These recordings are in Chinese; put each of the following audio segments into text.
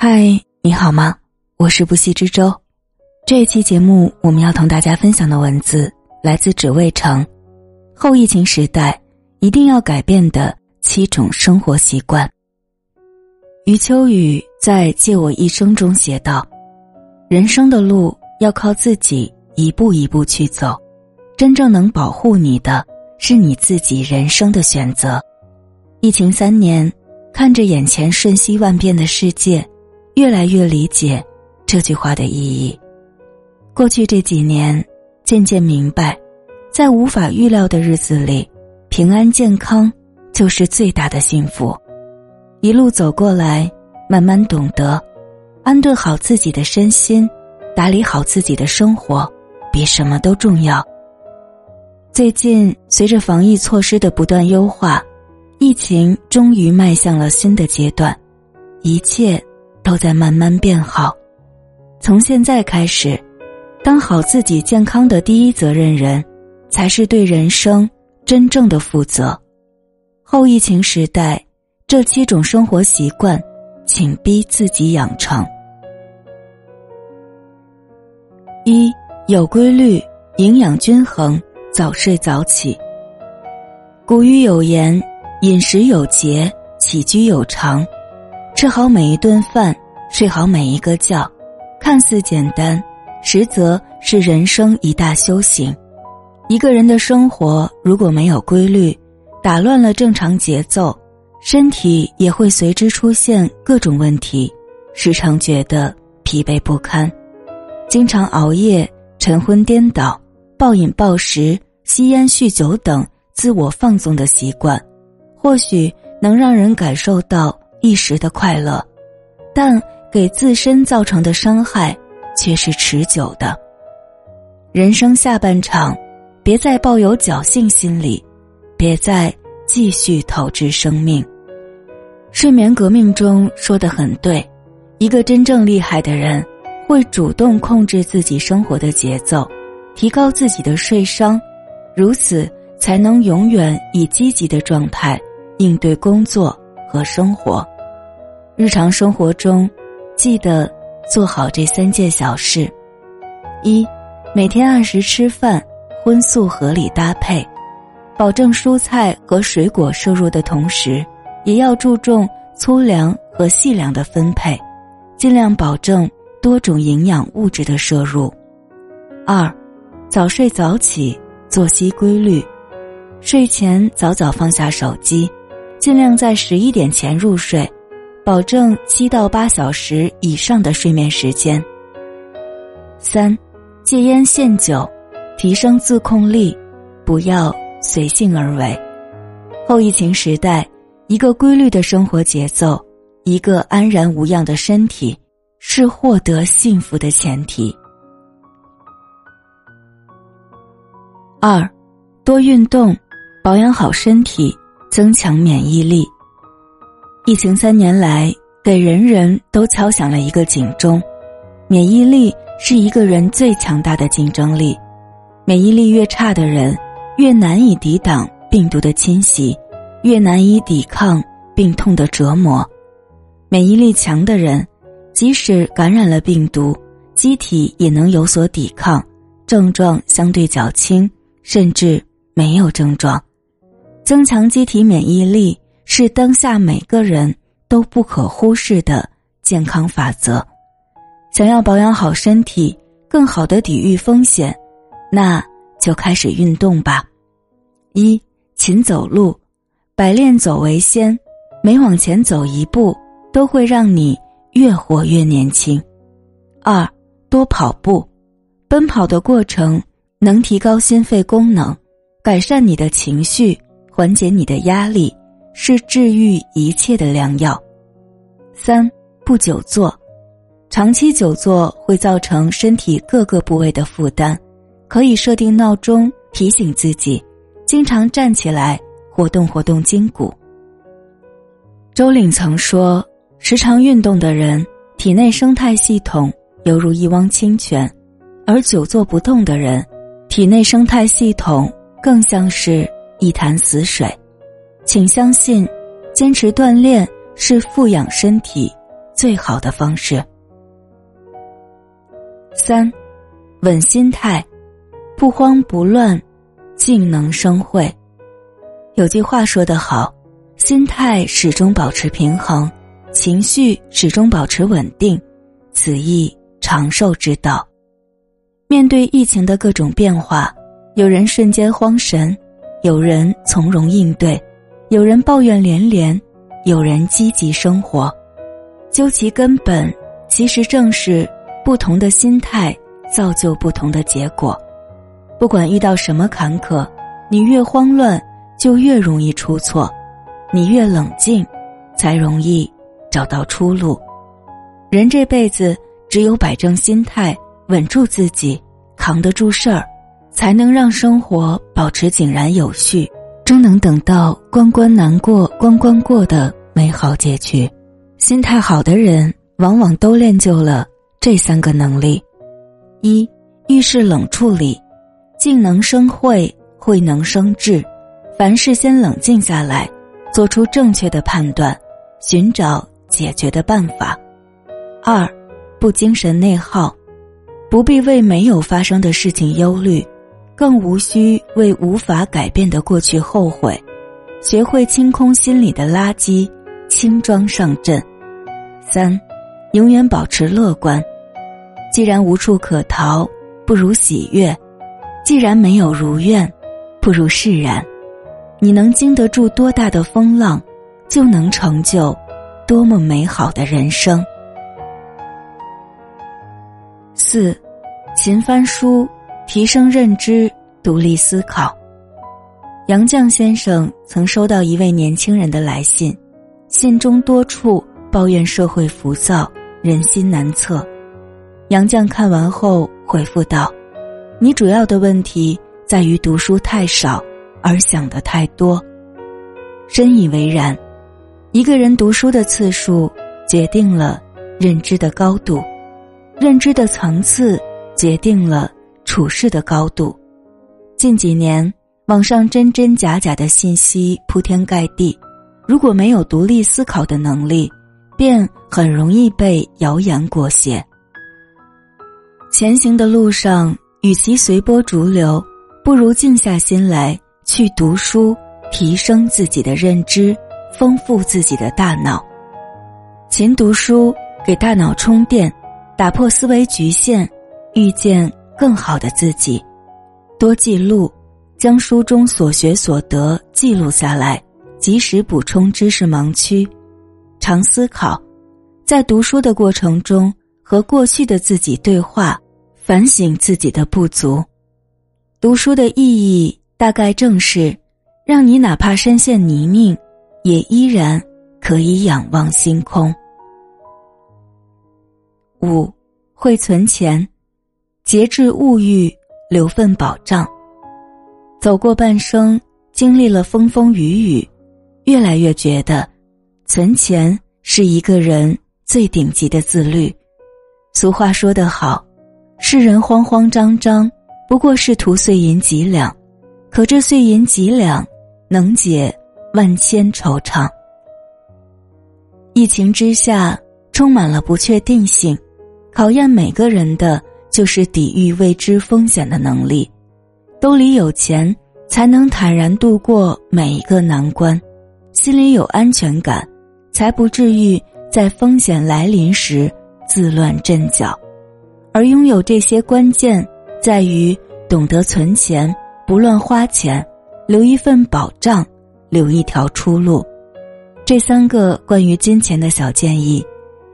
嗨，你好吗？我是不息之舟。这一期节目，我们要同大家分享的文字来自只为城。后疫情时代，一定要改变的七种生活习惯。余秋雨在《借我一生》中写道：“人生的路要靠自己一步一步去走，真正能保护你的，是你自己人生的选择。”疫情三年，看着眼前瞬息万变的世界，越来越理解这句话的意义。过去这几年，渐渐明白，在无法预料的日子里，平安健康就是最大的幸福。一路走过来，慢慢懂得，安顿好自己的身心，打理好自己的生活，比什么都重要。最近，随着防疫措施的不断优化，疫情终于迈向了新的阶段，一切都在慢慢变好。从现在开始，当好自己健康的第一责任人，才是对人生真正的负责。后疫情时代。这七种生活习惯，请逼自己养成。一有规律，营养均衡，早睡早起。古语有言：“饮食有节，起居有常。”吃好每一顿饭，睡好每一个觉，看似简单，实则是人生一大修行。一个人的生活如果没有规律，打乱了正常节奏。身体也会随之出现各种问题，时常觉得疲惫不堪，经常熬夜、晨昏颠倒、暴饮暴食、吸烟酗酒等自我放纵的习惯，或许能让人感受到一时的快乐，但给自身造成的伤害却是持久的。人生下半场，别再抱有侥幸心理，别再。继续透支生命。睡眠革命中说的很对，一个真正厉害的人会主动控制自己生活的节奏，提高自己的睡商，如此才能永远以积极的状态应对工作和生活。日常生活中，记得做好这三件小事：一，每天按时吃饭，荤素合理搭配。保证蔬菜和水果摄入的同时，也要注重粗粮和细粮的分配，尽量保证多种营养物质的摄入。二，早睡早起，作息规律，睡前早早放下手机，尽量在十一点前入睡，保证七到八小时以上的睡眠时间。三，戒烟限酒，提升自控力，不要。随性而为，后疫情时代，一个规律的生活节奏，一个安然无恙的身体，是获得幸福的前提。二，多运动，保养好身体，增强免疫力。疫情三年来，给人人都敲响了一个警钟：免疫力是一个人最强大的竞争力，免疫力越差的人。越难以抵挡病毒的侵袭，越难以抵抗病痛的折磨。免疫力强的人，即使感染了病毒，机体也能有所抵抗，症状相对较轻，甚至没有症状。增强机体免疫力是当下每个人都不可忽视的健康法则。想要保养好身体，更好的抵御风险，那。就开始运动吧。一勤走路，百练走为先，每往前走一步，都会让你越活越年轻。二多跑步，奔跑的过程能提高心肺功能，改善你的情绪，缓解你的压力，是治愈一切的良药。三不久坐，长期久坐会造成身体各个部位的负担。可以设定闹钟提醒自己，经常站起来活动活动筋骨。周岭曾说：“时常运动的人，体内生态系统犹如一汪清泉；而久坐不动的人，体内生态系统更像是一潭死水。”请相信，坚持锻炼是富养身体最好的方式。三，稳心态，不慌不乱，静能生慧。有句话说得好，心态始终保持平衡，情绪始终保持稳定，此亦长寿之道。面对疫情的各种变化，有人瞬间慌神，有人从容应对，有人抱怨连连，有人积极生活。究其根本，其实正是不同的心态造就不同的结果。不管遇到什么坎坷，你越慌乱。就越容易出错，你越冷静，才容易找到出路。人这辈子只有摆正心态，稳住自己，扛得住事儿，才能让生活保持井然有序，终能等到关关难过关关过的美好结局。心态好的人，往往都练就了这三个能力：一、遇事冷处理，静能生慧，慧能生智。凡事先冷静下来，做出正确的判断，寻找解决的办法。二，不精神内耗，不必为没有发生的事情忧虑，更无需为无法改变的过去后悔。学会清空心里的垃圾，轻装上阵。三，永远保持乐观。既然无处可逃，不如喜悦；既然没有如愿，不如释然。你能经得住多大的风浪，就能成就多么美好的人生。四，勤翻书，提升认知，独立思考。杨绛先生曾收到一位年轻人的来信，信中多处抱怨社会浮躁，人心难测。杨绛看完后回复道：“你主要的问题在于读书太少。”而想的太多，深以为然。一个人读书的次数，决定了认知的高度；认知的层次，决定了处事的高度。近几年，网上真真假假的信息铺天盖地，如果没有独立思考的能力，便很容易被谣言裹挟。前行的路上，与其随波逐流，不如静下心来。去读书，提升自己的认知，丰富自己的大脑。勤读书，给大脑充电，打破思维局限，遇见更好的自己。多记录，将书中所学所得记录下来，及时补充知识盲区。常思考，在读书的过程中和过去的自己对话，反省自己的不足。读书的意义。大概正是，让你哪怕身陷泥泞，也依然可以仰望星空。五，会存钱，节制物欲，留份保障。走过半生，经历了风风雨雨，越来越觉得，存钱是一个人最顶级的自律。俗话说得好，世人慌慌张张，不过是图碎银几两。可这碎银几两，能解万千惆怅。疫情之下，充满了不确定性，考验每个人的就是抵御未知风险的能力。兜里有钱，才能坦然度过每一个难关；心里有安全感，才不至于在风险来临时自乱阵脚。而拥有这些关键，在于懂得存钱。不乱花钱，留一份保障，留一条出路。这三个关于金钱的小建议，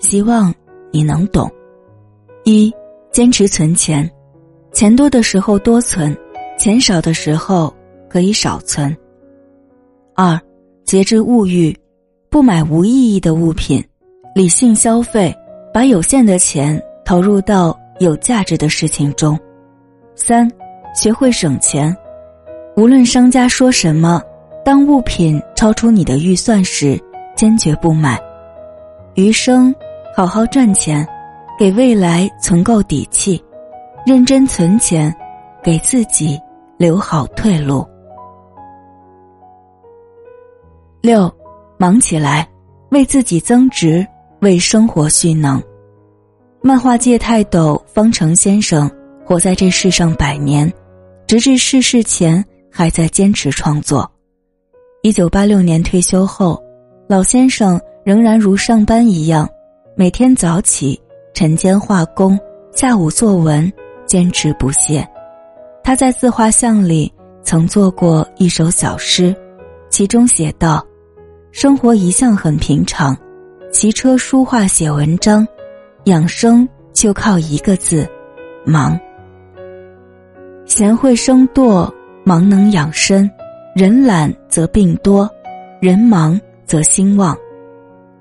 希望你能懂。一、坚持存钱，钱多的时候多存，钱少的时候可以少存。二、节制物欲，不买无意义的物品，理性消费，把有限的钱投入到有价值的事情中。三、学会省钱。无论商家说什么，当物品超出你的预算时，坚决不买。余生好好赚钱，给未来存够底气；认真存钱，给自己留好退路。六，忙起来，为自己增值，为生活蓄能。漫画界泰斗方成先生活在这世上百年，直至逝世前还在坚持创作。一九八六年退休后，老先生仍然如上班一样，每天早起晨间画工，下午作文，坚持不懈。他在自画像里曾做过一首小诗，其中写道：“生活一向很平常，骑车、书画、写文章，养生就靠一个字，忙。贤惠生惰，忙能养身；人懒则病多，人忙则兴旺。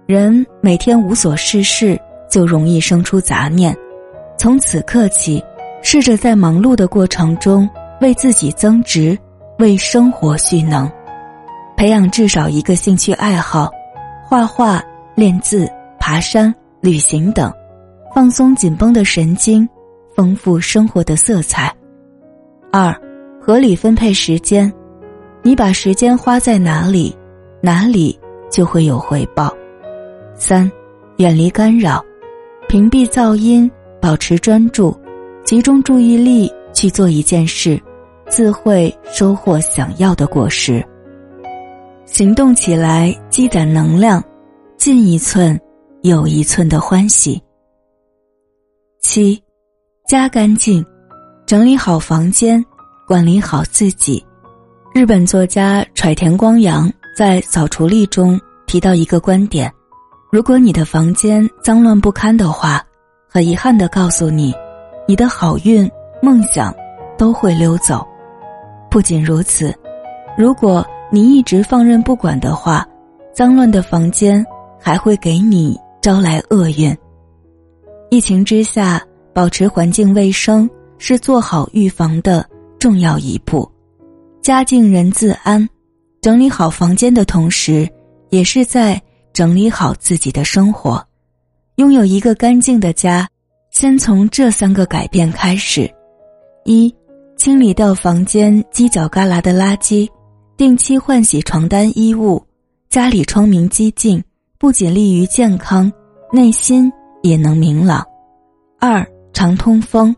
人每天无所事事，就容易生出杂念。从此刻起。”试着在忙碌的过程中为自己增值，为生活蓄能，培养至少一个兴趣爱好，画画、练字、爬山、旅行等，放松紧绷的神经，丰富生活的色彩。二，合理分配时间，你把时间花在哪里，哪里就会有回报。三，远离干扰，屏蔽噪音，保持专注。集中注意力去做一件事，自会收获想要的果实。行动起来，积攒能量，进一寸有一寸的欢喜。七，家干净，整理好房间，管理好自己。日本作家揣田光阳在《扫除力》中提到一个观点：如果你的房间脏乱不堪的话，很遗憾的告诉你。你的好运、梦想都会溜走。不仅如此，如果你一直放任不管的话，脏乱的房间还会给你招来厄运。疫情之下，保持环境卫生是做好预防的重要一步。家境人自安，整理好房间的同时，也是在整理好自己的生活。拥有一个干净的家。先从这三个改变开始：一、清理掉房间犄角旮旯的垃圾，定期换洗床单衣物，家里窗明几净，不仅利于健康，内心也能明朗。二、常通风，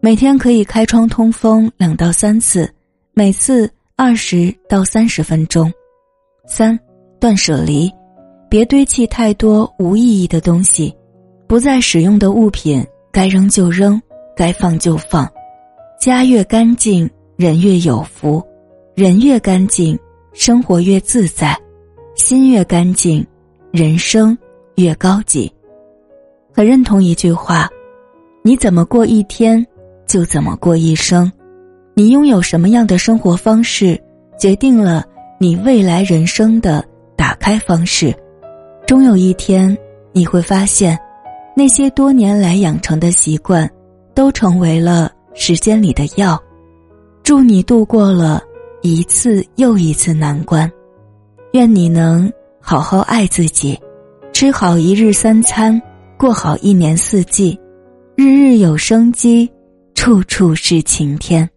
每天可以开窗通风两到三次，每次二十到三十分钟。三、断舍离，别堆砌太多无意义的东西。不再使用的物品，该扔就扔，该放就放。家越干净，人越有福；人越干净，生活越自在；心越干净，人生越高级。很认同一句话：你怎么过一天，就怎么过一生。你拥有什么样的生活方式，决定了你未来人生的打开方式。终有一天，你会发现。那些多年来养成的习惯，都成为了时间里的药。祝你度过了一次又一次难关，愿你能好好爱自己，吃好一日三餐，过好一年四季，日日有生机，处处是晴天。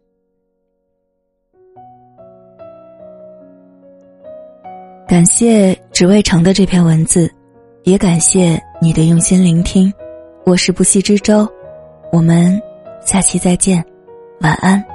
感谢只为成的这篇文字。也感谢你的用心聆听，我是不息之舟，我们下期再见，晚安。